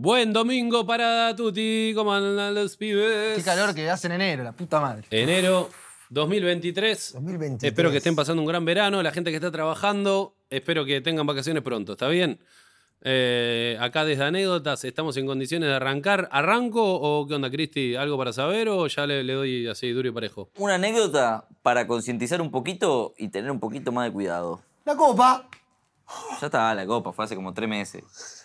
Buen domingo para Tuti, ¿cómo andan los pibes? Qué calor que hace en enero, la puta madre. Enero 2023. 2023. Espero que estén pasando un gran verano. La gente que está trabajando, espero que tengan vacaciones pronto, ¿está bien? Eh, acá desde anécdotas estamos en condiciones de arrancar. ¿Arranco o qué onda, Cristi? ¿Algo para saber o ya le, le doy así duro y parejo? Una anécdota para concientizar un poquito y tener un poquito más de cuidado. La copa. Ya estaba la copa, fue hace como tres meses.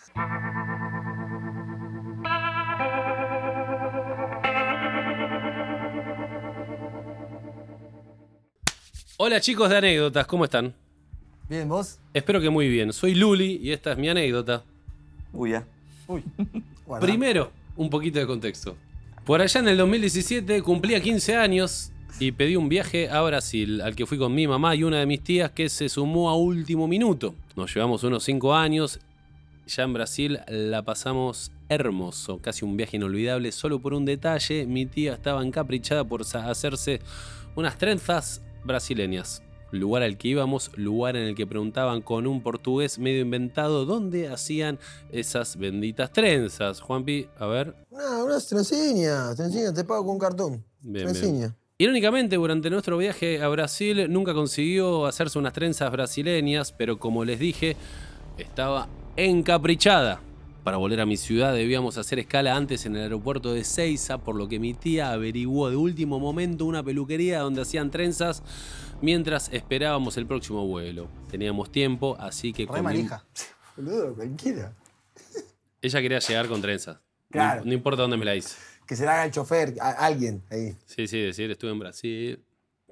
Hola chicos de anécdotas, ¿cómo están? Bien, vos. Espero que muy bien. Soy Luli y esta es mi anécdota. Uy, ya. Uy. Guarda. Primero, un poquito de contexto. Por allá en el 2017 cumplía 15 años y pedí un viaje a Brasil, al que fui con mi mamá y una de mis tías que se sumó a último minuto. Nos llevamos unos 5 años. Ya en Brasil la pasamos hermoso, casi un viaje inolvidable, solo por un detalle. Mi tía estaba encaprichada por hacerse unas trenzas brasileñas. Lugar al que íbamos, lugar en el que preguntaban con un portugués medio inventado dónde hacían esas benditas trenzas. Juanpi, a ver. No, una trenciña. Trenciña, te pago con cartón. Bien. Irónicamente, durante nuestro viaje a Brasil nunca consiguió hacerse unas trenzas brasileñas, pero como les dije, estaba encaprichada. Para volver a mi ciudad debíamos hacer escala antes en el aeropuerto de Seiza, por lo que mi tía averiguó de último momento una peluquería donde hacían trenzas mientras esperábamos el próximo vuelo. Teníamos tiempo, así que Re manija. Boludo, cualquiera. ella quería llegar con trenzas. No- Claro. No, importa dónde me la hice. Que se la haga el chofer, a- alguien ahí. Sí, sí, decir, estuve en Brasil.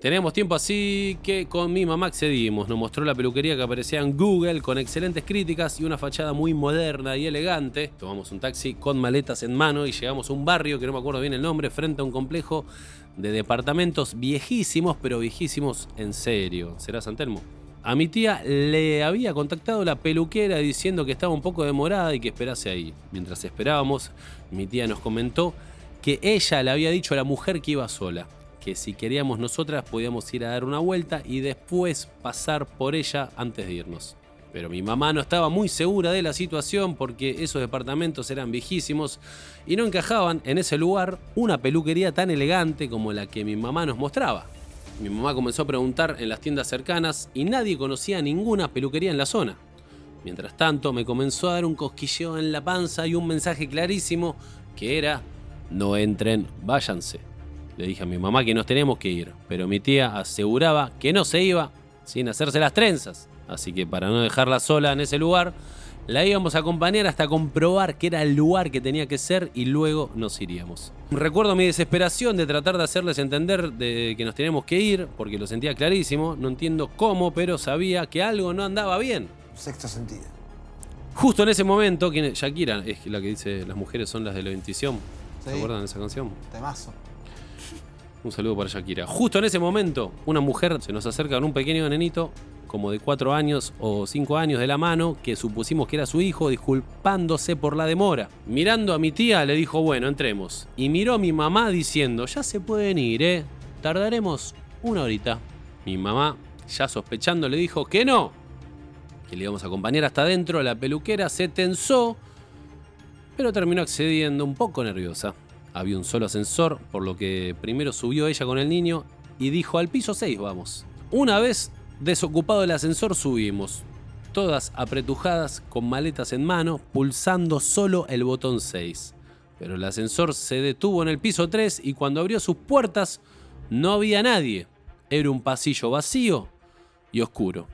Teníamos tiempo así que con mi mamá accedimos. Nos mostró la peluquería que aparecía en Google con excelentes críticas y una fachada muy moderna y elegante. Tomamos un taxi con maletas en mano y llegamos a un barrio que no me acuerdo bien el nombre, frente a un complejo de departamentos viejísimos, pero viejísimos en serio. ¿Será San Telmo? A mi tía le había contactado la peluquera diciendo que estaba un poco demorada y que esperase ahí. Mientras esperábamos, mi tía nos comentó que ella le había dicho a la mujer que iba sola, que si queríamos nosotras podíamos ir a dar una vuelta y después pasar por ella antes de irnos. Pero mi mamá no estaba muy segura de la situación porque esos departamentos eran viejísimos y no encajaban en ese lugar una peluquería tan elegante como la que mi mamá nos mostraba. Mi mamá comenzó a preguntar en las tiendas cercanas y nadie conocía ninguna peluquería en la zona. Mientras tanto, me comenzó a dar un cosquilleo en la panza y un mensaje clarísimo que era, no entren, váyanse. Le dije a mi mamá que nos teníamos que ir, pero mi tía aseguraba que no se iba sin hacerse las trenzas. Así que para no dejarla sola en ese lugar, la íbamos a acompañar hasta comprobar que era el lugar que tenía que ser y luego nos iríamos. Recuerdo mi desesperación de tratar de hacerles entender de que nos teníamos que ir, porque lo sentía clarísimo, no entiendo cómo, pero sabía que algo no andaba bien. Sexto sentido. Justo en ese momento. Shakira es la que dice las mujeres son las de la intuición. ¿Se Sí. acuerdan de esa canción? Temazo. Un saludo para Shakira. Justo en ese momento, una mujer se nos acerca con un pequeño nenito, como de 4 años o 5 años de la mano, que supusimos que era su hijo, disculpándose por la demora. Mirando a mi tía, le dijo, bueno, entremos. Y miró a mi mamá diciendo, ya se pueden ir, ¿eh? Tardaremos una horita. Mi mamá, ya sospechando, le dijo que no, que le íbamos a acompañar hasta adentro. La peluquera se tensó, pero terminó accediendo un poco nerviosa. Había un solo ascensor, por lo que primero subió ella con el niño y dijo al piso 6 vamos. Una vez desocupado el ascensor subimos, todas apretujadas con maletas en mano, pulsando solo el botón 6. Pero el ascensor se detuvo en el piso 3 y cuando abrió sus puertas no había nadie. Era un pasillo vacío y oscuro.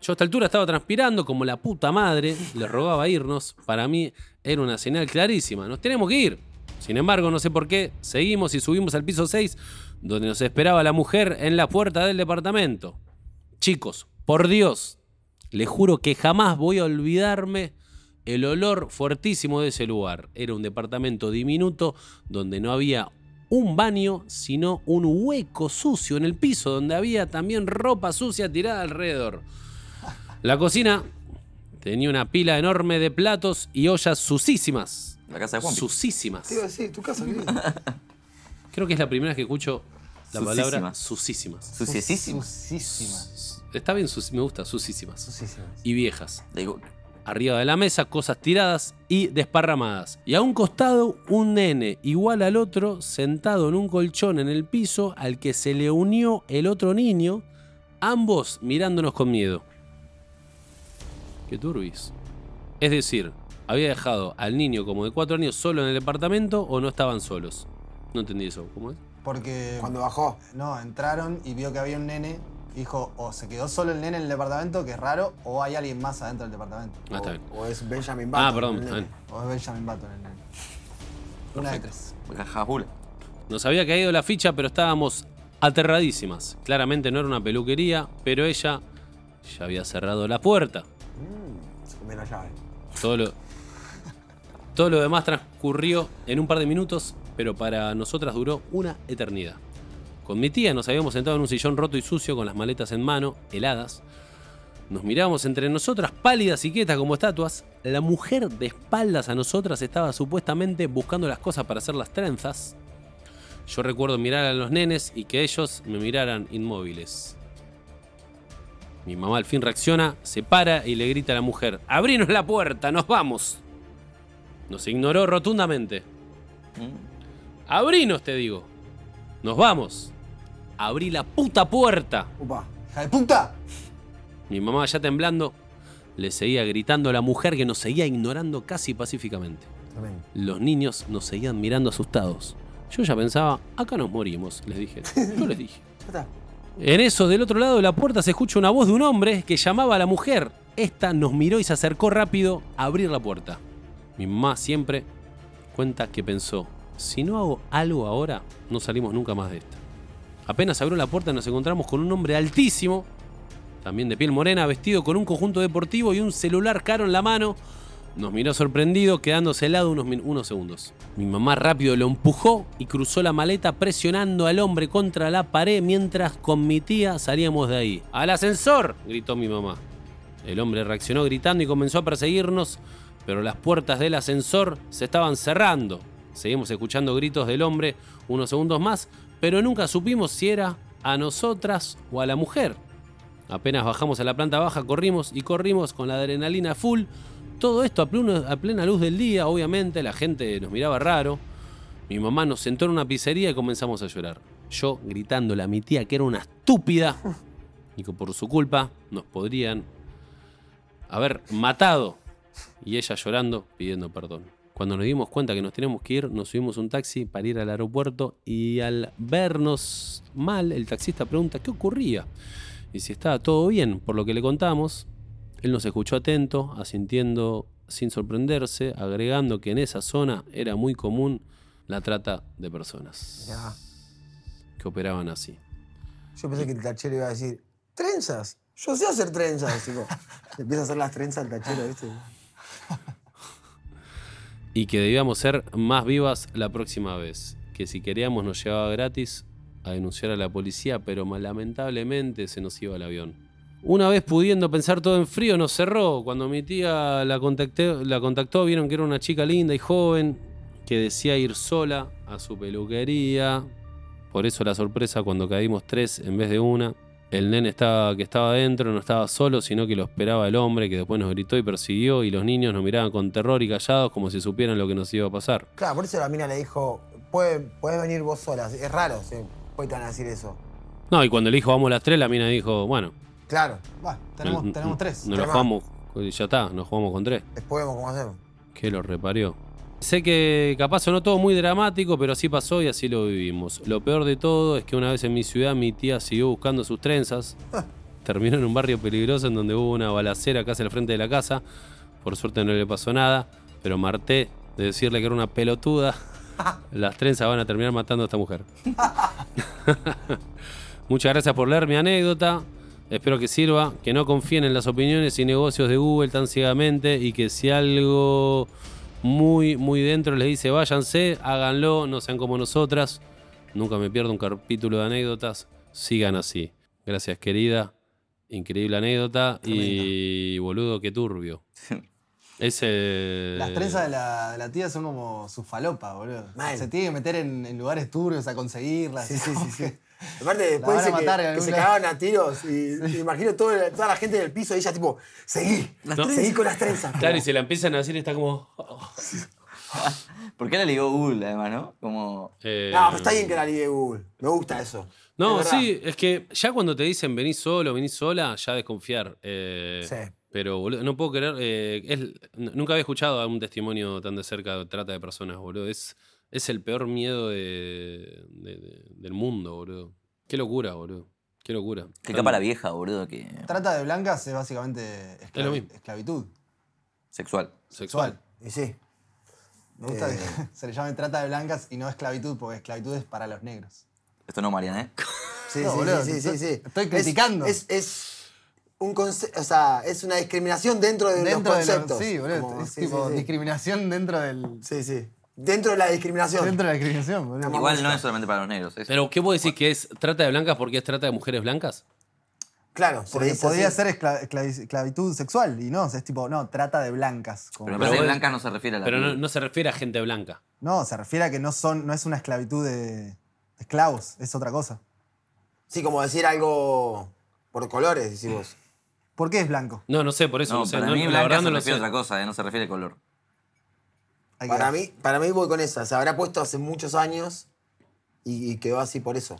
Yo a esta altura estaba transpirando como la puta madre, le rogaba irnos. Para mí era una señal clarísima, nos tenemos que ir. Sin embargo, no sé por qué, seguimos y subimos al piso 6, donde nos esperaba la mujer en la puerta del departamento. Chicos, por Dios, les juro que jamás voy a olvidarme el olor fuertísimo de ese lugar. Era un departamento diminuto donde no había un baño, sino un hueco sucio en el piso donde había también ropa sucia tirada alrededor. La cocina tenía una pila enorme de platos y ollas sucísimas. La casa de Juanpi. Sucísimas. Te iba a decir, tu casa. Creo que es la primera vez que escucho la palabra Sucísimas. sucísimas. Suciesísima. Sucísima. Está bien, sus- me gusta, sucísimas. Sucísimas. Y viejas. Digo, Arriba de la mesa, cosas tiradas y desparramadas. Y a un costado, un nene igual al otro, sentado en un colchón en el piso, al que se le unió el otro niño, ambos mirándonos con miedo. Qué turbis. Es decir, había dejado al niño como de cuatro años solo en el departamento o no estaban solos. No entendí eso. ¿Cómo es? Porque. Cuando bajó. No, entraron y vio que había un nene. Dijo, o se quedó solo el nene en el departamento, que es raro, o hay alguien más adentro del departamento. Ah, está bien. O es Benjamin Button. Ah, perdón. el está nene. bien. O es Benjamin Button el nene. Una de tres. jajabula. Nos había caído la ficha, pero estábamos aterradísimas. Claramente no era una peluquería, pero ella ya había cerrado la puerta. La llave. Todo lo, todo lo demás transcurrió en un par de minutos, pero para nosotras duró una eternidad. Con mi tía nos habíamos sentado en un sillón roto y sucio con las maletas en mano, heladas. Nos mirábamos entre nosotras pálidas y quietas como estatuas. La mujer de espaldas a nosotras estaba supuestamente buscando las cosas para hacer las trenzas. Yo recuerdo mirar a los nenes y que ellos me miraran inmóviles. Mi mamá al fin reacciona, se para y le grita a la mujer, abrinos la puerta, nos vamos. Nos ignoró rotundamente. Mm. Abrinos, te digo. Nos vamos. Abrí la puta puerta. Upa. ¡Hija de puta! Mi mamá ya temblando le seguía gritando a la mujer que nos seguía ignorando casi pacíficamente. Los niños nos seguían mirando asustados. Yo ya pensaba, acá nos morimos, les dije. Yo les dije. En eso, del otro lado de la puerta se escucha una voz de un hombre que llamaba a la mujer. Esta nos miró y se acercó rápido a abrir la puerta. Mi mamá siempre cuenta que pensó, si no hago algo ahora, no salimos nunca más de esta. Apenas abrió la puerta nos encontramos con un hombre altísimo, también de piel morena, vestido con un conjunto deportivo y un celular caro en la mano. Nos miró sorprendido, quedándose helado unos, unos segundos. Mi mamá rápido lo empujó y cruzó la maleta presionando al hombre contra la pared mientras con mi tía salíamos de ahí. ¡Al ascensor! gritó mi mamá. El hombre reaccionó gritando y comenzó a perseguirnos, pero las puertas del ascensor se estaban cerrando. Seguimos escuchando gritos del hombre unos segundos más, pero nunca supimos si era a nosotras o a la mujer. Apenas bajamos a la planta baja, corrimos y corrimos con la adrenalina full. Todo esto a plena luz del día, obviamente, la gente nos miraba raro. Mi mamá nos sentó en una pizzería y comenzamos a llorar. Yo gritándole a mi tía que era una estúpida y que por su culpa nos podrían haber matado. Y ella llorando, pidiendo perdón. Cuando nos dimos cuenta que nos teníamos que ir, nos subimos un taxi para ir al aeropuerto y al vernos mal, el taxista pregunta qué ocurría y si estaba todo bien. Por lo que le contamos, él nos escuchó atento, asintiendo sin sorprenderse, agregando que en esa zona era muy común la trata de personas Ya. que operaban así. Yo pensé que el tachero iba a decir, ¿trenzas? Yo sé hacer trenzas. Tipo, empieza a hacer las trenzas al tachero, ¿viste? y que debíamos ser más vivas la próxima vez. Que si queríamos nos llevaba gratis a denunciar a la policía, pero lamentablemente se nos iba el avión. Una vez pudiendo pensar todo en frío, nos cerró. Cuando mi tía la, contacté- la contactó, vieron que era una chica linda y joven, que decía ir sola a su peluquería. Por eso la sorpresa cuando caímos tres en vez de una. El nene estaba, que estaba adentro no estaba solo, sino que lo esperaba el hombre, que después nos gritó y persiguió, y los niños nos miraban con terror y callados como si supieran lo que nos iba a pasar. Claro, por eso la mina le dijo, "Puede- puedes venir vos sola. Es raro, sí. Puede tan decir eso. No, y cuando le dijo vamos las tres, la mina dijo, bueno, Claro, Va, tenemos, tres. Nos lo jugamos, ya está, nos jugamos con tres. después vemos cómo hacemos. Que lo reparió. Sé que capaz sonó todo muy dramático, pero así pasó y así lo vivimos. Lo peor de todo es que una vez en mi ciudad mi tía siguió buscando sus trenzas. Terminó en un barrio peligroso en donde hubo una balacera casi al frente de la casa. Por suerte no le pasó nada, pero marté de decirle que era una pelotuda. Las trenzas van a terminar matando a esta mujer. Muchas gracias por leer mi anécdota. Espero que sirva, que no confíen en las opiniones y negocios de Google tan ciegamente y que si algo muy, muy dentro les dice váyanse, háganlo, no sean como nosotras. Nunca me pierdo un capítulo de anécdotas. Sigan así. Gracias, querida. Increíble anécdota. Y boludo, qué turbio. Ese. Las trenzas de la, de la tía son como su falopa, boludo. Mal. Se tiene que meter en, en lugares turbios a conseguirlas. Sí, sí, sí, sí. Que- Aparte, después dice que, matar en que algún se cagaban a tiros. Y me imagino todo el- toda la gente del piso y ella, tipo, seguí. Seguí con las trenzas. Claro, y se la empiezan a decir, está como. ¿Por qué la ligó Google, además, no? Como. eh, No, pero está bien que la ligue Google. Me gusta eso. No, Es verdad. sí, es que ya cuando te dicen venís solo, venís sola, ya desconfiar. Eh, Sí. Pero, boludo, no puedo creer. eh, es- n- nunca había escuchado algún testimonio tan de cerca de trata de personas, boludo. Es, es el peor miedo de- de- de- del mundo, boludo. Qué locura, boludo. Qué locura. Qué Tan- capa la vieja, boludo, que. Trata de blancas es básicamente esclavi- Es lo mismo. esclavitud Sexual. Sexual. Y sí. Me gusta Eh. que se le llame trata de blancas y no esclavitud, porque esclavitud es para los negros. Esto no, Marian, ¿eh? Sí, No, sí, boludo, sí, sí, sí, estoy Es- criticando. Es, es un conce- o sea, es una discriminación dentro de Dentro los de conceptos. los, sí, boludo. Como- es sí, tipo sí, sí. discriminación dentro del. Sí, sí. Dentro de la discriminación. Dentro de la discriminación, boludo. Igual no es solamente para los negros. es- Pero, ¿qué puedo decir que es trata de blancas porque es trata de mujeres blancas? Claro, Porque podría así. ser escla- esclavi- esclavitud sexual y no, es tipo, no, trata de blancas. como- Pero me Pero parece que vos- blancas no se refiere a la Pero no, no se refiere a gente blanca. No, se refiere a que no son, no es una esclavitud de, de esclavos, es otra cosa. Sí, como decir algo por colores, decimos. ¿Por qué es blanco? No, no sé, por eso No, no sé. para no- mí la blanca verdad se no lo refiere sé. a otra cosa, ¿eh? no se refiere al color. Hay Para mí, para mí voy con esa. Se habrá puesto hace muchos años y, y quedó así por eso.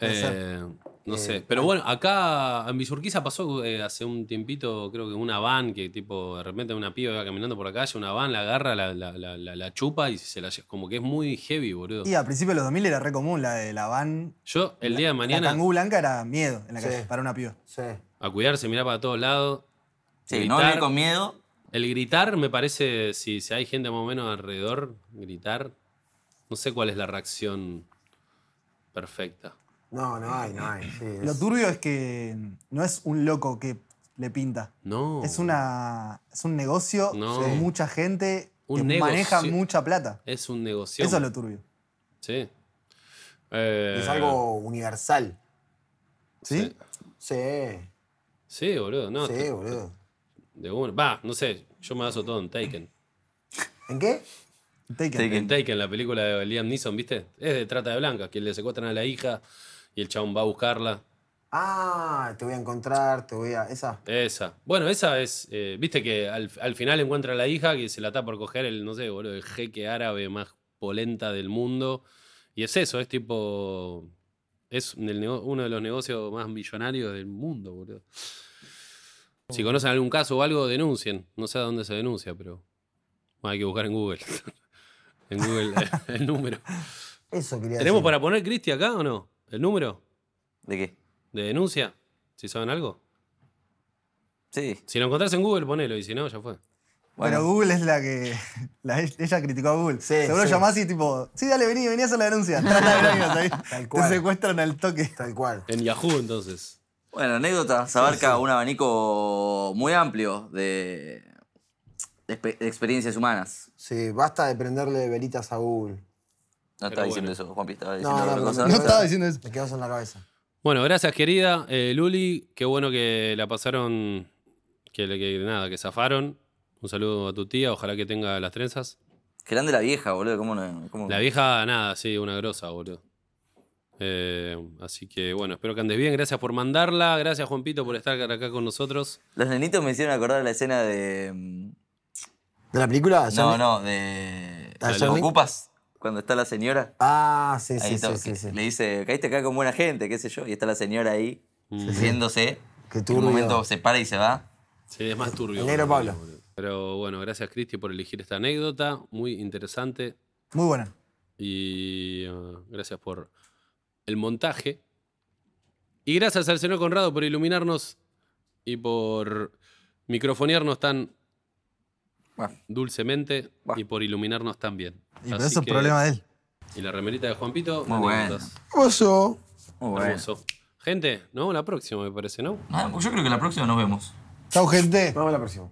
Eh, no sé. Pero bueno, acá en Villurquiza pasó eh, hace un tiempito, creo que una van que tipo, de repente una piba iba caminando por la calle, una van la agarra, la, la, la, la- la chupa y se la lle- como que es muy heavy, boludo. Y a principios de los 2000 era re común la de la van. Yo el día de La mañana cangú blanca era miedo en la Sí. calle, para una piba. Sí. a cuidarse, mirar para todos lados. Sí, no vivir con miedo. El gritar me parece, si, si hay gente más o menos alrededor, gritar, no sé cuál es la reacción perfecta. No, no hay, no hay. sí, es- Lo turbio es que no es un loco que le pinta. No. Es una es un negocio No. de Sí. mucha gente Un que negocio. maneja mucha plata. Es un negocio. Eso es lo turbio. Sí. Eh, es algo universal. ¿Sí? Sí. Sí, boludo. No, sí, boludo. De uno. Va, no sé. Yo me baso todo en Taken. ¿En qué? Taken. Taken. En Taken, la película de Liam Neeson, ¿viste? Es de trata de blancas, que le secuestran a la hija y el chabón va a buscarla. Ah, te voy a encontrar, te voy a. Esa. Esa. Bueno, esa es. eh, Viste que al, al final encuentra a la hija que se la está por coger el, no sé, boludo, el jeque árabe más polenta del mundo. Y es eso, es tipo. Es uno de los negocios más millonarios del mundo, boludo. Si conocen algún caso o algo, denuncien. No sé a dónde se denuncia, pero. bueno, hay que buscar en Google. en Google el número. Eso quería ¿Tenemos decir. para poner Cristi acá o no? ¿El número ¿De qué? de denuncia? Si saben algo. Sí. Si lo encontrás en Google, ponelo. Y si no, ya fue. Pero Bueno, Google es la que. la- ella criticó a Google. Sí, Seguro sí. llamás y tipo, sí, dale, vení, vení a hacer la denuncia. Te secuestran al toque. Tal cual. En Yahoo, entonces. Bueno, anécdotas abarca un abanico muy amplio de, de expe- de experiencias humanas. Sí, basta de prenderle velitas a Google. No Pero estaba diciendo bueno. eso, Juanpi, estaba No, diciendo no, No quedó- estaba diciendo eso. Me quedó eso en la cabeza. Bueno, gracias, querida. Eh, Luli, qué bueno que la pasaron. Que, le- que nada, que zafaron. Un saludo a tu tía, ojalá que tenga las trenzas. Grande la vieja, boludo. ¿Cómo no? cómo- La vieja, nada, sí, una grosa, boludo. Eh, así que bueno, espero que andes bien. Gracias por mandarla. Gracias, Juanpito, por estar acá con nosotros. Los nenitos me hicieron acordar la escena de. mm, ¿De la película? No, no, de. ¿Ah, ¿Lo Johnny? ocupas? Cuando está la señora. Ah, sí, sí, está, sí, que sí. Le dice, caíste acá con buena gente, qué sé yo. Y está la señora ahí, Mm. riéndose. Qué En un momento se para y se va. Sí, es más turbio. El negro boludo. Pablo. Pero bueno, gracias, Cristi, por elegir esta anécdota. Muy interesante. Muy buena. Y uh, gracias por el montaje. Y gracias al señor Conrado por iluminarnos y por microfonearnos tan Bueno, dulcemente Bah. y por iluminarnos tan bien. Y pero es que- problema de él. Y la remerita de Juanpito. Muy bueno. anécdotas. Oso. muy bueno. Hermoso. Gente, nos vemos la próxima, me parece, ¿no? Ah, yo creo que la próxima nos vemos. Chau, gente. Nos vemos la próxima.